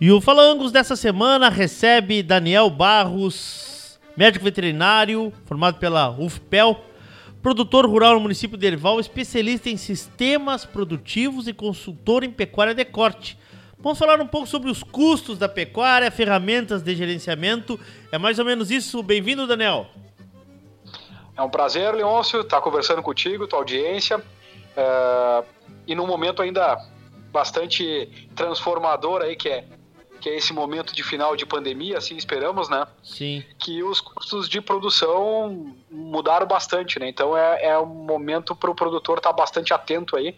E o Falangos dessa semana recebe Daniel Barros, médico veterinário, formado pela UFPEL, produtor rural no município de Erval, especialista em sistemas produtivos e consultor em pecuária de corte. Vamos falar um pouco sobre os custos da pecuária, ferramentas de gerenciamento. É mais ou menos isso. Bem-vindo, Daniel. É um prazer, Leôncio, estar conversando contigo, tua audiência. É... E num momento ainda bastante transformador aí, que é que é esse momento de final de pandemia, assim esperamos, né? Sim. Que os custos de produção mudaram bastante, né? Então é, é um momento para o produtor estar tá bastante atento aí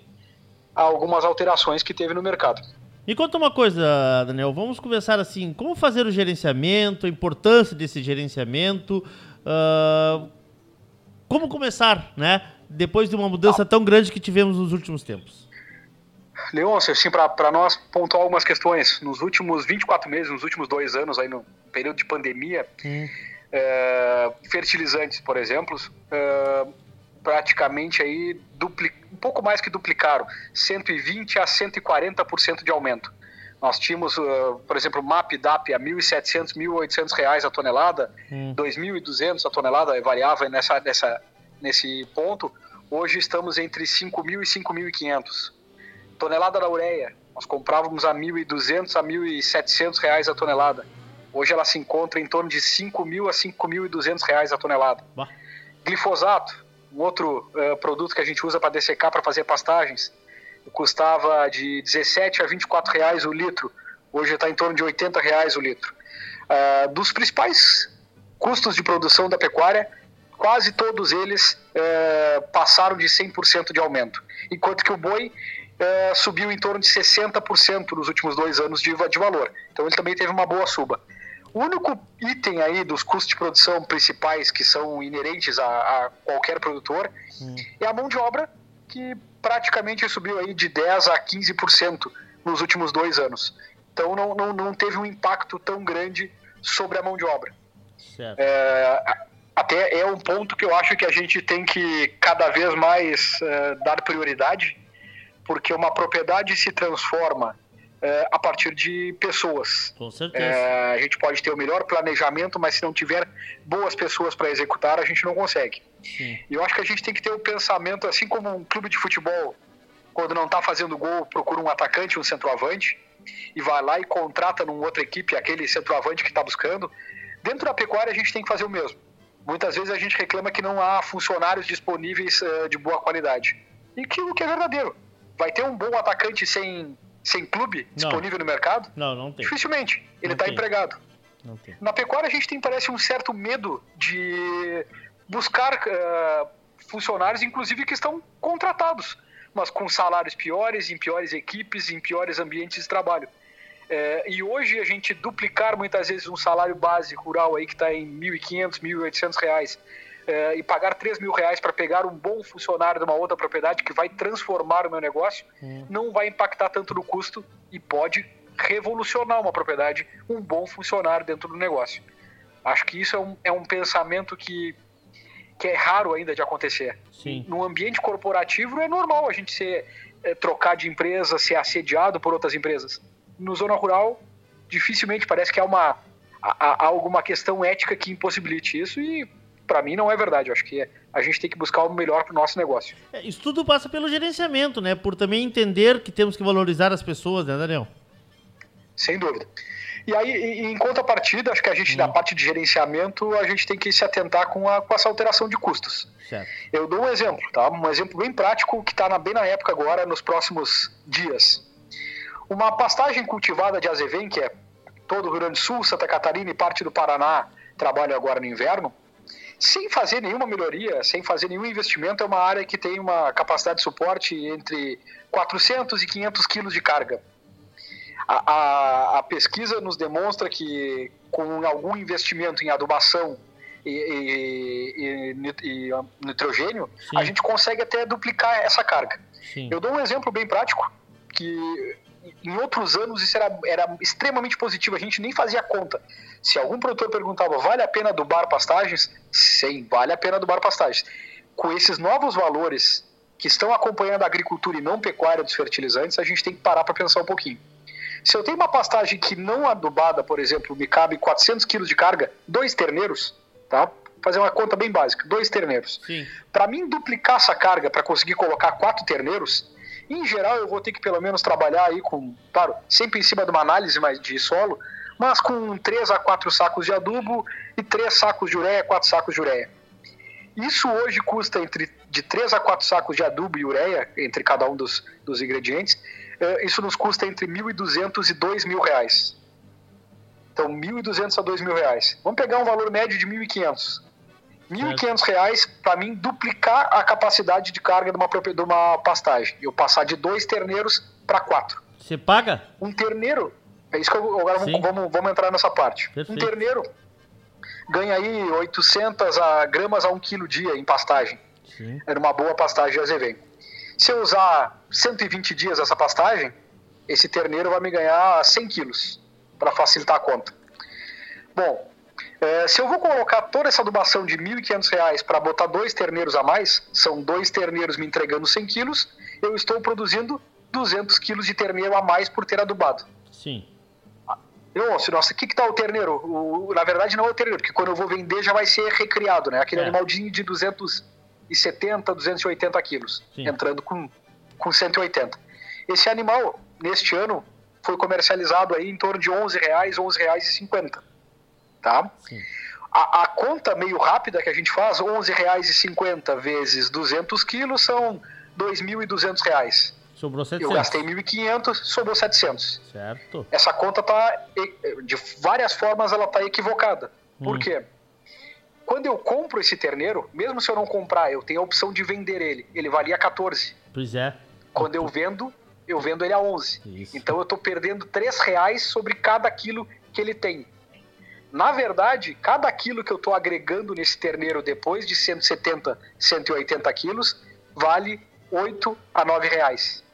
a algumas alterações que teve no mercado. Me conta uma coisa, Daniel. Vamos conversar assim: como fazer o gerenciamento, a importância desse gerenciamento, uh, como começar, né? Depois de uma mudança ah. tão grande que tivemos nos últimos tempos. Leôncio, assim, para nós pontuar algumas questões, nos últimos 24 meses, nos últimos dois anos, aí no período de pandemia, hum. é, fertilizantes, por exemplo, é, praticamente aí dupli, um pouco mais que duplicaram, 120 a 140% de aumento. Nós tínhamos, uh, por exemplo, MAP DAP a 1.700, 1.800 reais a tonelada, hum. 2.200 a tonelada, variava nessa, nessa, nesse ponto. Hoje estamos entre 5.000 e 5.500 tonelada da ureia, nós comprávamos a 1.200 a 1.700 reais a tonelada. Hoje ela se encontra em torno de 5.000 a 5.200 reais a tonelada. Bah. Glifosato, um outro uh, produto que a gente usa para dessecar, para fazer pastagens, custava de 17 a 24 reais o litro. Hoje está em torno de 80 reais o litro. Uh, dos principais custos de produção da pecuária, quase todos eles uh, passaram de 100% de aumento. Enquanto que o boi é, subiu em torno de 60% nos últimos dois anos de, de valor. Então ele também teve uma boa suba. O único item aí dos custos de produção principais que são inerentes a, a qualquer produtor hum. é a mão de obra, que praticamente subiu aí de 10% a 15% nos últimos dois anos. Então não, não, não teve um impacto tão grande sobre a mão de obra. É, até é um ponto que eu acho que a gente tem que cada vez mais é, dar prioridade porque uma propriedade se transforma é, a partir de pessoas. Com certeza. É, a gente pode ter o melhor planejamento, mas se não tiver boas pessoas para executar, a gente não consegue. Sim. E eu acho que a gente tem que ter o pensamento, assim como um clube de futebol, quando não está fazendo gol, procura um atacante, um centroavante, e vai lá e contrata numa outra equipe aquele centroavante que está buscando. Dentro da pecuária, a gente tem que fazer o mesmo. Muitas vezes a gente reclama que não há funcionários disponíveis uh, de boa qualidade. E que o que é verdadeiro vai ter um bom atacante sem, sem clube não. disponível no mercado? Não, não tem. Dificilmente. Ele está empregado. Não tem. Na pecuária a gente tem, parece, um certo medo de buscar uh, funcionários, inclusive que estão contratados, mas com salários piores, em piores equipes, em piores ambientes de trabalho. É, e hoje a gente duplicar muitas vezes um salário base rural aí que está em R$ 1.500, 1.800 reais é, e pagar 3 mil reais para pegar um bom funcionário de uma outra propriedade que vai transformar o meu negócio, hum. não vai impactar tanto no custo e pode revolucionar uma propriedade, um bom funcionário dentro do negócio. Acho que isso é um, é um pensamento que, que é raro ainda de acontecer. Sim. No ambiente corporativo é normal a gente ser, é, trocar de empresa, ser assediado por outras empresas. No zona rural, dificilmente parece que há uma há, há alguma questão ética que impossibilite isso e para mim não é verdade. Eu acho que a gente tem que buscar o melhor para o nosso negócio. É, isso tudo passa pelo gerenciamento, né? Por também entender que temos que valorizar as pessoas, né, Daniel? Sem dúvida. E aí, em contrapartida, acho que a gente, hum. da parte de gerenciamento, a gente tem que se atentar com, a, com essa alteração de custos. Certo. Eu dou um exemplo, tá? Um exemplo bem prático que está bem na época agora, nos próximos dias. Uma pastagem cultivada de azevém, que é todo o Rio Grande do Sul, Santa Catarina e parte do Paraná trabalha agora no inverno, sem fazer nenhuma melhoria, sem fazer nenhum investimento, é uma área que tem uma capacidade de suporte entre 400 e 500 quilos de carga. A, a, a pesquisa nos demonstra que com algum investimento em adubação e, e, e, e nitrogênio, Sim. a gente consegue até duplicar essa carga. Sim. Eu dou um exemplo bem prático, que em outros anos isso era, era extremamente positivo, a gente nem fazia conta. Se algum produtor perguntava, vale a pena adubar pastagens? Sim, vale a pena adubar pastagens. Com esses novos valores que estão acompanhando a agricultura e não pecuária dos fertilizantes, a gente tem que parar para pensar um pouquinho. Se eu tenho uma pastagem que não adubada, por exemplo, me cabe 400 quilos de carga, dois terneiros, tá? Fazer uma conta bem básica, dois terneiros. Para mim duplicar essa carga para conseguir colocar quatro terneiros, em geral eu vou ter que pelo menos trabalhar aí com, claro, sempre em cima de uma análise mais de solo, mas com 3 a 4 sacos de adubo e 3 sacos de ureia, 4 sacos de ureia. Isso hoje custa entre de 3 a 4 sacos de adubo e ureia, entre cada um dos, dos ingredientes, eh, isso nos custa entre 1.200 e 2.000 reais. Então, 1.200 a 2.000 reais. Vamos pegar um valor médio de 1.500. 1.500 reais para mim duplicar a capacidade de carga de uma, de uma pastagem. Eu passar de dois terneiros para quatro. Você paga? Um terneiro, é isso que eu, agora vamos, vamos, vamos, entrar nessa parte. Perfeito. Um terneiro ganha aí 800 a, gramas a 1 quilo dia em pastagem. Sim. Era uma boa pastagem azevém. Se eu usar 120 dias essa pastagem, esse terneiro vai me ganhar 100 quilos, para facilitar a conta. Bom, é, se eu vou colocar toda essa adubação de R$ 1.500 para botar dois terneiros a mais, são dois terneiros me entregando 100 quilos, eu estou produzindo 200 quilos de terneiro a mais por ter adubado. Sim. Nossa, nossa, o que, que tá o terneiro? O, na verdade, não é o terneiro, porque quando eu vou vender já vai ser recriado, né? Aquele é. animaldinho de 270, 280 quilos, Sim. entrando com, com 180. Esse animal, neste ano, foi comercializado aí em torno de 11 reais, 11 reais e 50, tá? A, a, conta meio rápida que a gente faz, 11 reais e 50 vezes 200 quilos são 2.200 reais. Sobrou 700. Eu gastei 1.500, sobrou 700. Certo. Essa conta tá, de várias formas, ela tá equivocada. Por hum. quê? Quando eu compro esse terneiro, mesmo se eu não comprar, eu tenho a opção de vender ele. Ele valia 14. Pois é. Quando eu vendo, eu vendo ele a 11. Isso. Então eu estou perdendo 3 reais sobre cada quilo que ele tem. Na verdade, cada quilo que eu estou agregando nesse terneiro depois de 170, 180 quilos, vale 8 a 9 reais.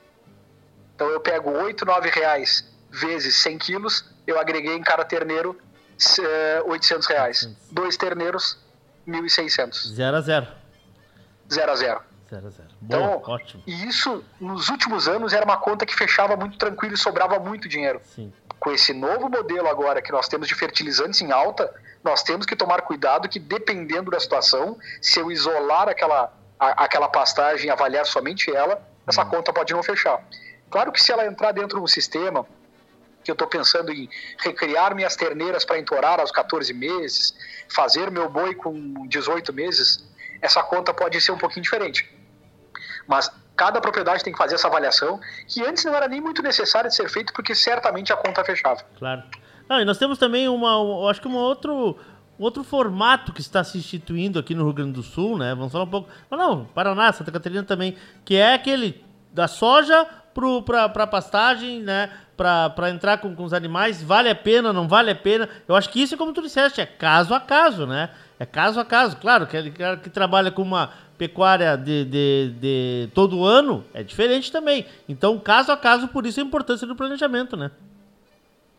Então eu pego 8, 9 reais vezes 100 quilos, eu agreguei em cada terneiro 800 eh, reais. Dois terneiros, 1.600. 0 a 0. 0 a 0. 0 a 0. Então, ótimo. E isso, nos últimos anos, era uma conta que fechava muito tranquilo e sobrava muito dinheiro. Sim. Com esse novo modelo agora que nós temos de fertilizantes em alta, nós temos que tomar cuidado que, dependendo da situação, se eu isolar aquela, a, aquela pastagem e avaliar somente ela, essa hum. conta pode não fechar. Claro que se ela entrar dentro de um sistema que eu estou pensando em recriar minhas terneiras para entorar aos 14 meses, fazer meu boi com 18 meses, essa conta pode ser um pouquinho diferente. Mas cada propriedade tem que fazer essa avaliação, que antes não era nem muito necessário de ser feito, porque certamente a conta fechava. Claro. Ah, e nós temos também uma, acho que um outro, outro formato que está se instituindo aqui no Rio Grande do Sul, né? Vamos falar um pouco. Mas não, Paraná, Santa Catarina também, que é aquele da soja para pastagem, né? Para entrar com, com os animais, vale a pena, não vale a pena? Eu acho que isso é como tu disseste, é caso a caso, né? É caso a caso. Claro, que cara que trabalha com uma pecuária de, de, de todo ano é diferente também. Então, caso a caso, por isso a importância do planejamento, né?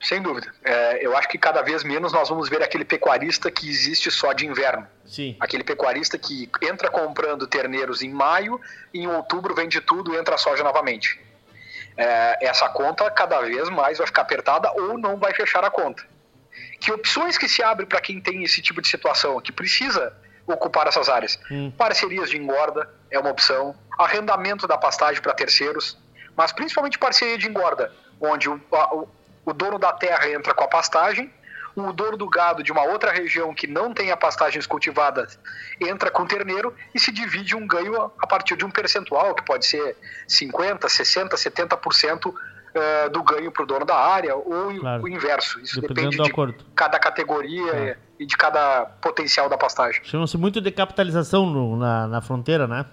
Sem dúvida. É, eu acho que cada vez menos nós vamos ver aquele pecuarista que existe só de inverno. Sim. Aquele pecuarista que entra comprando terneiros em maio e em outubro vende tudo e entra a soja novamente. É, essa conta cada vez mais vai ficar apertada ou não vai fechar a conta. Que opções que se abrem para quem tem esse tipo de situação, que precisa ocupar essas áreas? Hum. Parcerias de engorda é uma opção, arrendamento da pastagem para terceiros, mas principalmente parceria de engorda, onde o, a, o dono da terra entra com a pastagem, o dono do gado de uma outra região que não tenha pastagens cultivadas entra com terneiro e se divide um ganho a partir de um percentual, que pode ser 50%, 60%, 70% do ganho para o dono da área ou claro. o inverso. Isso depende de acordo. cada categoria é. e de cada potencial da pastagem. Chama-se muito de capitalização no, na, na fronteira, né?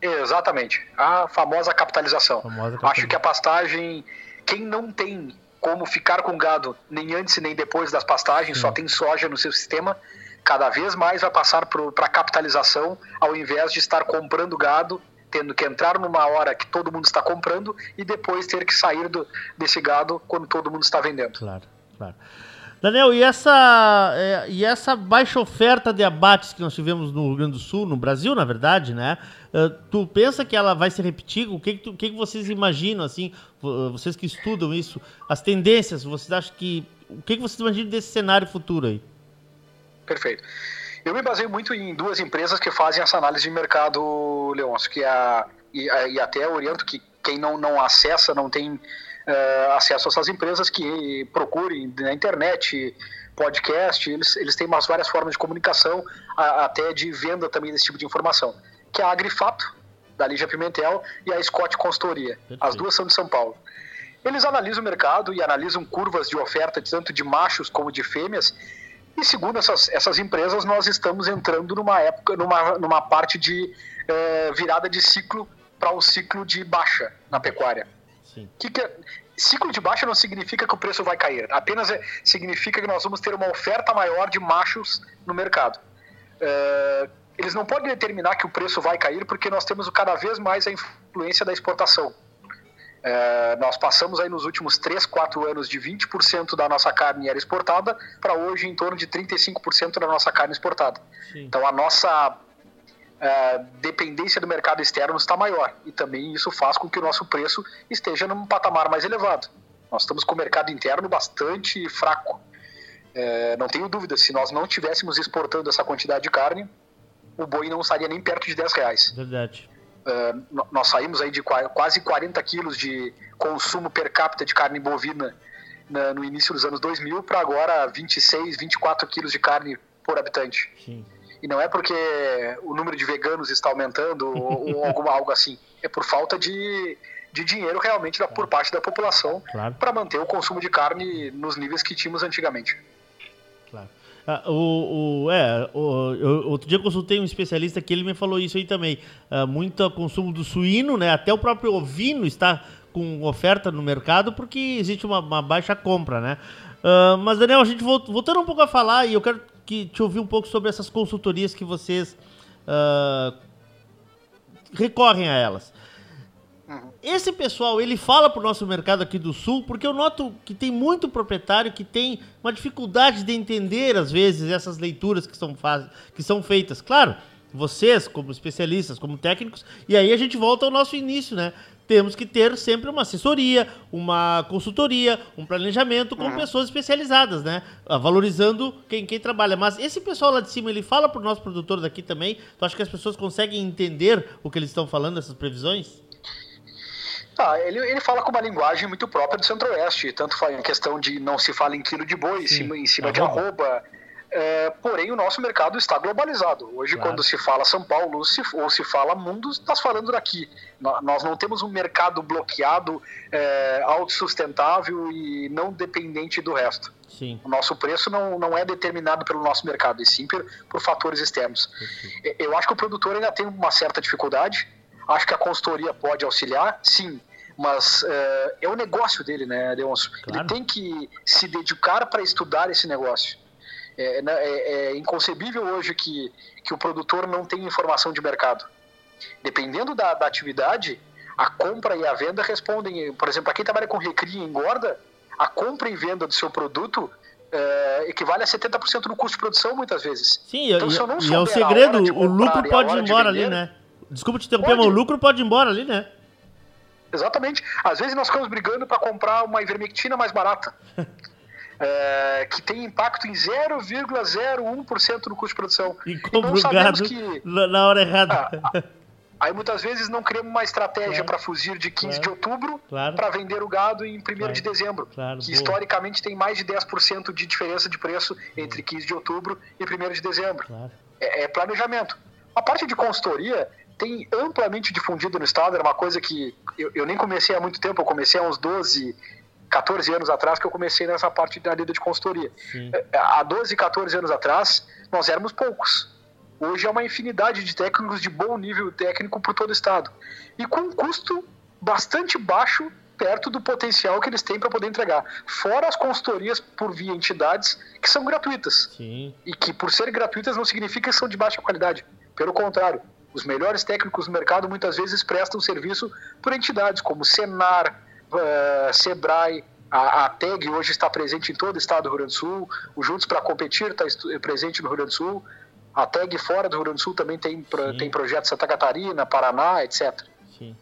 Exatamente. A famosa capitalização. famosa capitalização. Acho que a pastagem, quem não tem como ficar com gado nem antes nem depois das pastagens, Sim. só tem soja no seu sistema, cada vez mais vai passar para capitalização, ao invés de estar comprando gado, tendo que entrar numa hora que todo mundo está comprando e depois ter que sair do, desse gado quando todo mundo está vendendo. Claro, claro. Daniel, e essa, é, e essa baixa oferta de abates que nós tivemos no Rio Grande do Sul, no Brasil, na verdade, né? Uh, tu pensa que ela vai se repetir? O que, que, tu, que, que vocês imaginam, assim, vocês que estudam isso, as tendências, vocês acham que. O que, que vocês imaginam desse cenário futuro aí? Perfeito. Eu me baseio muito em duas empresas que fazem essa análise de mercado, Leôncio, que é a, e, a, e até oriento que quem não, não acessa, não tem uh, acesso a essas empresas que procurem na internet, podcast, eles, eles têm umas várias formas de comunicação, a, até de venda também desse tipo de informação, que é a Agrifato, da Lígia Pimentel, e a Scott Consultoria. Perfeito. As duas são de São Paulo. Eles analisam o mercado e analisam curvas de oferta, tanto de machos como de fêmeas, e segundo essas, essas empresas, nós estamos entrando numa época, numa, numa parte de eh, virada de ciclo para um ciclo de baixa na pecuária. Sim. Que que é, ciclo de baixa não significa que o preço vai cair, apenas é, significa que nós vamos ter uma oferta maior de machos no mercado. É, eles não podem determinar que o preço vai cair porque nós temos cada vez mais a influência da exportação. É, nós passamos aí nos últimos 3, 4 anos de 20% da nossa carne era exportada para hoje em torno de 35% da nossa carne exportada. Sim. Então a nossa uh, dependência do mercado externo está maior e também isso faz com que o nosso preço esteja num patamar mais elevado. Nós estamos com o mercado interno bastante fraco. Uh, não tenho dúvida, se nós não estivéssemos exportando essa quantidade de carne, o boi não estaria nem perto de 10 reais. Verdade. Uh, nós saímos aí de quase 40 quilos de consumo per capita de carne bovina na, no início dos anos 2000 para agora 26, 24 quilos de carne por habitante. Sim. E não é porque o número de veganos está aumentando ou, ou algo, algo assim. É por falta de, de dinheiro realmente da, por parte da população claro. para manter o consumo de carne nos níveis que tínhamos antigamente. Ah, o, o, é, o, eu, outro dia eu consultei um especialista que ele me falou isso aí também. Ah, muito consumo do suíno, né? Até o próprio ovino está com oferta no mercado porque existe uma, uma baixa compra, né? Uh, mas, Daniel, a gente voltando um pouco a falar, e eu quero que te ouvir um pouco sobre essas consultorias que vocês uh, recorrem a elas. Esse pessoal, ele fala para o nosso mercado aqui do Sul, porque eu noto que tem muito proprietário que tem uma dificuldade de entender, às vezes, essas leituras que são, que são feitas. Claro, vocês, como especialistas, como técnicos, e aí a gente volta ao nosso início, né? temos que ter sempre uma assessoria, uma consultoria, um planejamento com pessoas especializadas, né? Ah, valorizando quem, quem trabalha. Mas esse pessoal lá de cima, ele fala para o nosso produtor daqui também. Tu acha que as pessoas conseguem entender o que eles estão falando, essas previsões? Ah, ele, ele fala com uma linguagem muito própria do Centro-Oeste, tanto em questão de não se fala em quilo de boi, Sim. em cima, cima de arroba é, porém, o nosso mercado está globalizado. Hoje, claro. quando se fala São Paulo se, ou se fala mundo, está falando daqui. Nós não temos um mercado bloqueado, é, autossustentável e não dependente do resto. Sim. O nosso preço não, não é determinado pelo nosso mercado, e sim por, por fatores externos. Eu acho que o produtor ainda tem uma certa dificuldade. Acho que a consultoria pode auxiliar, sim, mas é, é o negócio dele, né, Leonço? Claro. Ele tem que se dedicar para estudar esse negócio. É, né, é, é, inconcebível hoje que, que o produtor não tenha informação de mercado. Dependendo da, da atividade, a compra e a venda respondem. Por exemplo, para quem trabalha com recria e engorda, a compra e venda do seu produto é, equivale a 70% do custo de produção, muitas vezes. Sim, então, e, e é o segredo, o lucro pode ir embora vender, ali, né? Desculpa te interromper, mas o lucro pode ir embora ali, né? Exatamente. Às vezes nós ficamos brigando para comprar uma ivermectina mais barata. é, que tem impacto em 0,01% no custo de produção. E compra o gado que, na hora errada. Ah, aí muitas vezes não criamos uma estratégia claro. para fugir de 15 claro. de outubro claro. para vender o gado em 1 de dezembro. que boa. historicamente tem mais de 10% de diferença de preço entre 15 de outubro e 1 de dezembro. É, é planejamento. A parte de consultoria tem amplamente difundido no estado, era uma coisa que eu, eu, nem comecei há muito tempo, eu comecei há uns 12, 14 anos atrás que eu comecei nessa parte da lida de consultoria. Sim. É, há 12, 14 anos atrás, nós éramos poucos. Hoje é uma infinidade de técnicos de bom nível técnico por todo o estado. E com um custo bastante baixo perto do potencial que eles têm para poder entregar. Fora as consultorias por via entidades que são gratuitas. Sim. E que por serem gratuitas não significa que são de baixa qualidade. Pelo contrário, os melhores técnicos do mercado muitas vezes prestam serviço por entidades como Senar, uh, Sebrae, A, a TEG hoje está presente em todo o estado do Rio Grande do Sul, o Juntos para Competir está presente no Rio Grande do Sul, a TEG fora do Rio Grande do Sul também tem, tem projetos Santa Catarina, Paraná, etc. Sim.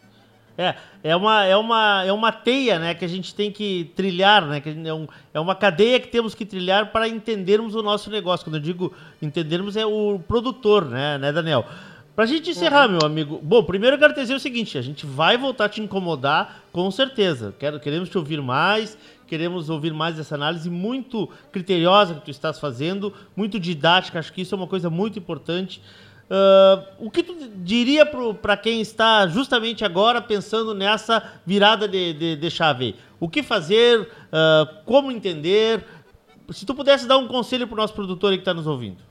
É, é uma, é, uma, é uma teia né, que a gente tem que trilhar, né, que é, um, é uma cadeia que temos que trilhar para entendermos o nosso negócio. Quando eu digo entendermos, é o produtor, né, né Daniel? Pra gente encerrar, uhum. meu amigo. Bom, primeiro eu quero dizer o seguinte: a gente vai voltar a te incomodar, com certeza. Quero, queremos te ouvir mais, queremos ouvir mais essa análise muito criteriosa que tu estás fazendo, muito didática. Acho que isso é uma coisa muito importante. Uh, o que tu diria para quem está justamente agora pensando nessa virada de, de, de chave? O que fazer? Uh, como entender? Se tu pudesse dar um conselho para o nosso produtor que está nos ouvindo.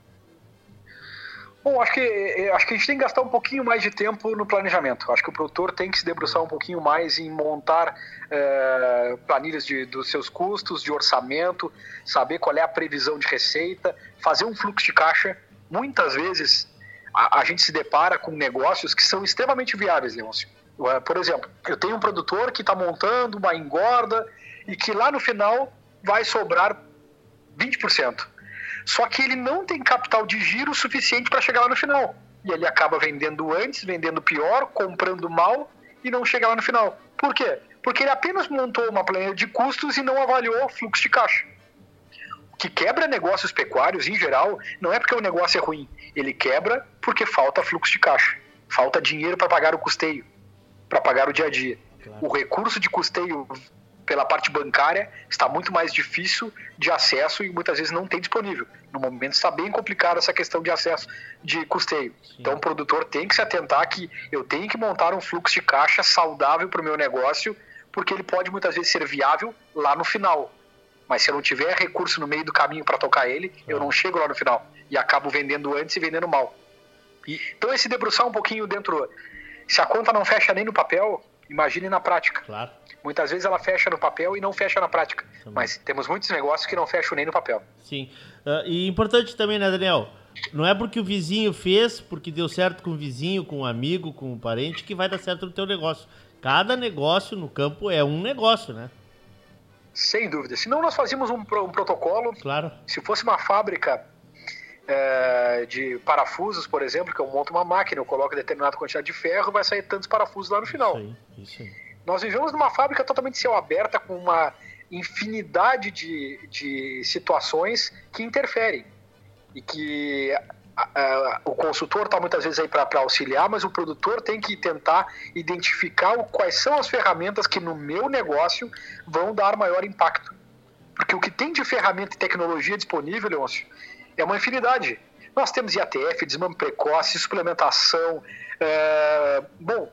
Bom, acho que, é, acho que a gente tem que gastar um pouquinho mais de tempo no planejamento. Acho que o produtor tem que se debruçar um pouquinho mais em montar é, planilhas de, dos seus custos, de orçamento, saber qual é a previsão de receita, fazer um fluxo de caixa. Muitas vezes a, a gente se depara com negócios que são extremamente viáveis, Leôncio. É, por exemplo, eu tenho um produtor que está montando uma engorda e que lá no final vai sobrar 20%. Só que ele não tem capital de giro suficiente para chegar lá no final. E ele acaba vendendo antes, vendendo pior, comprando mal e não chega lá no final. Por quê? Porque ele apenas montou uma planilha de custos e não avaliou o fluxo de caixa. O que quebra negócios pecuários, em geral, não é porque o negócio é ruim. Ele quebra porque falta fluxo de caixa. Falta dinheiro para pagar o custeio, para pagar o dia a dia. Claro. O recurso de custeio pela parte bancária está muito mais difícil de acesso e muitas vezes não tem disponível. No momento está bem complicado essa questão de acesso de custeio. Sim. Então o produtor tem que se atentar que eu tenho que montar um fluxo de caixa saudável para o meu negócio, porque ele pode muitas vezes ser viável lá no final. Mas se eu não tiver recurso no meio do caminho para tocar ele, eu não chego lá no final e acabo vendendo antes e vendendo mal. Então esse debruçar um pouquinho dentro, se a conta não fecha nem no papel, imagine na prática. Claro. Muitas vezes ela fecha no papel e não fecha na prática. Também. Mas temos muitos negócios que não fecham nem no papel. Sim. Uh, e importante também, né, Daniel? Não é porque o vizinho fez, porque deu certo com o vizinho, com um amigo, com um parente, que vai dar certo no teu negócio. Cada negócio no campo é um negócio, né? Sem dúvida. Senão nós fazíamos um, um protocolo. Claro. Se fosse uma fábrica é, de parafusos, por exemplo, que eu monto uma máquina, eu coloco determinada quantidade de ferro, vai sair tantos parafusos lá no final. Isso aí, isso aí. Nós vivemos numa fábrica totalmente céu aberta, com uma infinidade de, de situações que interferem. E que a, a, o consultor está muitas vezes aí para auxiliar, mas o produtor tem que tentar identificar o, quais são as ferramentas que no meu negócio vão dar maior impacto. Porque o que tem de ferramenta e tecnologia disponível, Leôncio, é uma infinidade. Nós temos IATF, desmame precoce, suplementação. É, bom,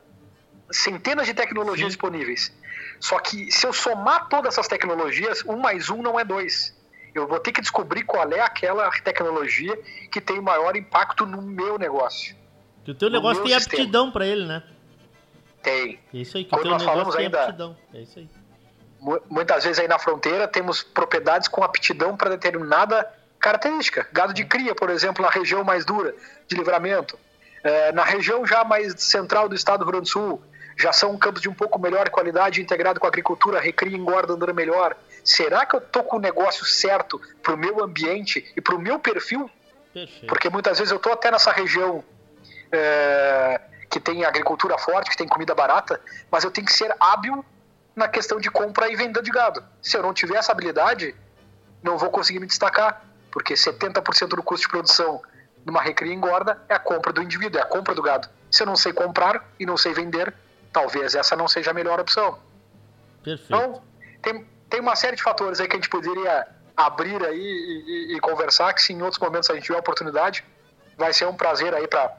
centenas de tecnologias Sim. disponíveis. Só que se eu somar todas essas tecnologias, um mais um não é dois. Eu vou ter que descobrir qual é aquela tecnologia que tem maior impacto no meu negócio. Que o teu negócio tem sistema. aptidão para ele, né? Tem. É isso aí, que Quando o teu nós negócio tem ainda, aptidão. É isso aí. Muitas vezes aí na fronteira temos propriedades com aptidão para determinada característica. Gado de cria, por exemplo, na região mais dura de livramento. É, na região já mais central do estado do Rio Grande do Sul, já são campos de um pouco melhor qualidade, integrado com a agricultura, recria e engorda andando melhor. Será que eu estou com o negócio certo para o meu ambiente e para o meu perfil? Perfeito. Porque muitas vezes eu estou até nessa região é, que tem agricultura forte, que tem comida barata, mas eu tenho que ser hábil na questão de compra e venda de gado. Se eu não tiver essa habilidade, não vou conseguir me destacar, porque 70% do custo de produção numa recria engorda é a compra do indivíduo, é a compra do gado. Se eu não sei comprar e não sei vender, talvez essa não seja a melhor opção. Perfeito. Então, tem, tem uma série de fatores aí que a gente poderia abrir aí e, e, e conversar, que se em outros momentos a gente tiver a oportunidade, vai ser um prazer aí para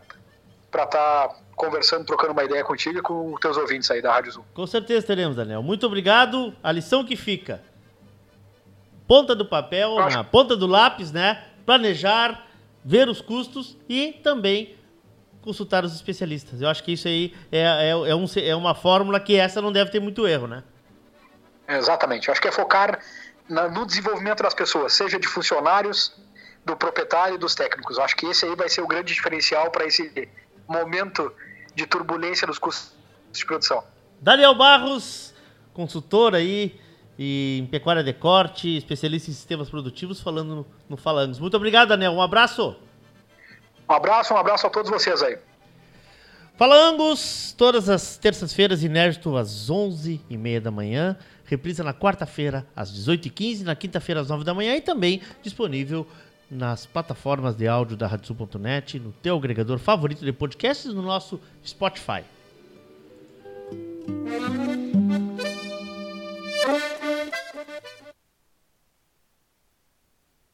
estar tá conversando, trocando uma ideia contigo e com os teus ouvintes aí da Rádio Zoom. Com certeza teremos, Daniel. Muito obrigado. A lição que fica. Ponta do papel, na ponta do lápis, né? Planejar, ver os custos e também consultar os especialistas. Eu acho que isso aí é, é, é, um, é uma fórmula que essa não deve ter muito erro, né? Exatamente. Eu acho que é focar na, no desenvolvimento das pessoas, seja de funcionários, do proprietário e dos técnicos. Eu acho que esse aí vai ser o grande diferencial para esse momento de turbulência nos custos de produção. Daniel Barros, consultor aí, em pecuária de corte, especialista em sistemas produtivos, falando no, Falangos. Muito obrigado, Daniel. Um abraço. Um abraço, um abraço a todos vocês aí. Falangos, todas as terças-feiras, inédito às 11h30 da manhã. Reprisa na quarta-feira, às 18h15, na quinta-feira, às 9 da manhã e também disponível nas plataformas de áudio da Radiosul.net, no teu agregador favorito de podcasts, no nosso Spotify.